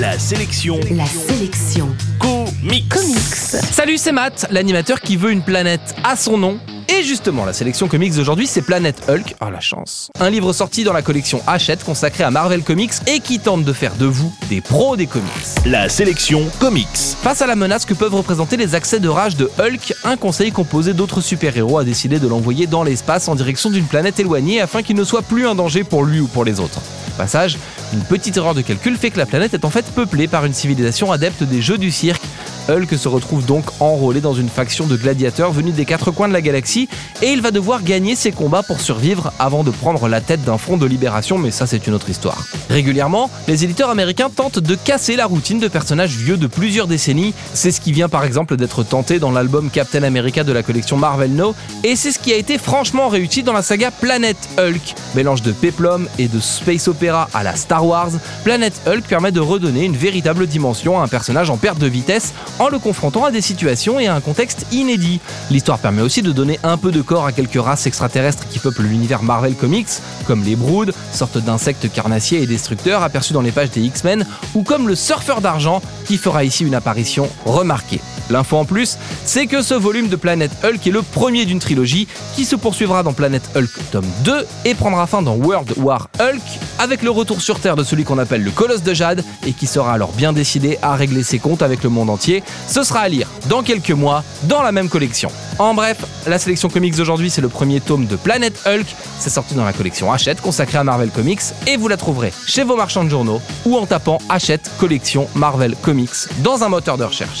La sélection La sélection. comics. Comics. Salut, c'est Matt, l'animateur qui veut une planète à son nom. Et justement, la sélection comics d'aujourd'hui, c'est Planète Hulk. Ah, la chance. Un livre sorti dans la collection Hachette consacré à Marvel Comics et qui tente de faire de vous des pros des comics. La sélection comics. Face à la menace que peuvent représenter les accès de rage de Hulk, un conseil composé d'autres super-héros a décidé de l'envoyer dans l'espace en direction d'une planète éloignée afin qu'il ne soit plus un danger pour lui ou pour les autres. Au passage, une petite erreur de calcul fait que la planète est en fait peuplée par une civilisation adepte des jeux du cirque. Hulk se retrouve donc enrôlé dans une faction de gladiateurs venus des quatre coins de la galaxie et il va devoir gagner ses combats pour survivre avant de prendre la tête d'un front de libération, mais ça c'est une autre histoire. Régulièrement, les éditeurs américains tentent de casser la routine de personnages vieux de plusieurs décennies, c'est ce qui vient par exemple d'être tenté dans l'album Captain America de la collection Marvel No, et c'est ce qui a été franchement réussi dans la saga Planet Hulk. Mélange de péplum et de space opéra à la Star Wars, Planet Hulk permet de redonner une véritable dimension à un personnage en perte de vitesse en le confrontant à des situations et à un contexte inédit. L'histoire permet aussi de donner un peu de corps à quelques races extraterrestres qui peuplent l'univers Marvel Comics, comme les Broods, sorte d'insectes carnassiers et destructeurs aperçus dans les pages des X-Men, ou comme le Surfeur d'argent qui fera ici une apparition remarquée. L'info en plus, c'est que ce volume de Planet Hulk est le premier d'une trilogie qui se poursuivra dans Planet Hulk tome 2 et prendra fin dans World War Hulk avec le retour sur Terre de celui qu'on appelle le Colosse de Jade et qui sera alors bien décidé à régler ses comptes avec le monde entier. Ce sera à lire dans quelques mois dans la même collection. En bref, la sélection comics d'aujourd'hui, c'est le premier tome de Planet Hulk. C'est sorti dans la collection Hachette consacrée à Marvel Comics et vous la trouverez chez vos marchands de journaux ou en tapant Hachette collection Marvel Comics dans un moteur de recherche.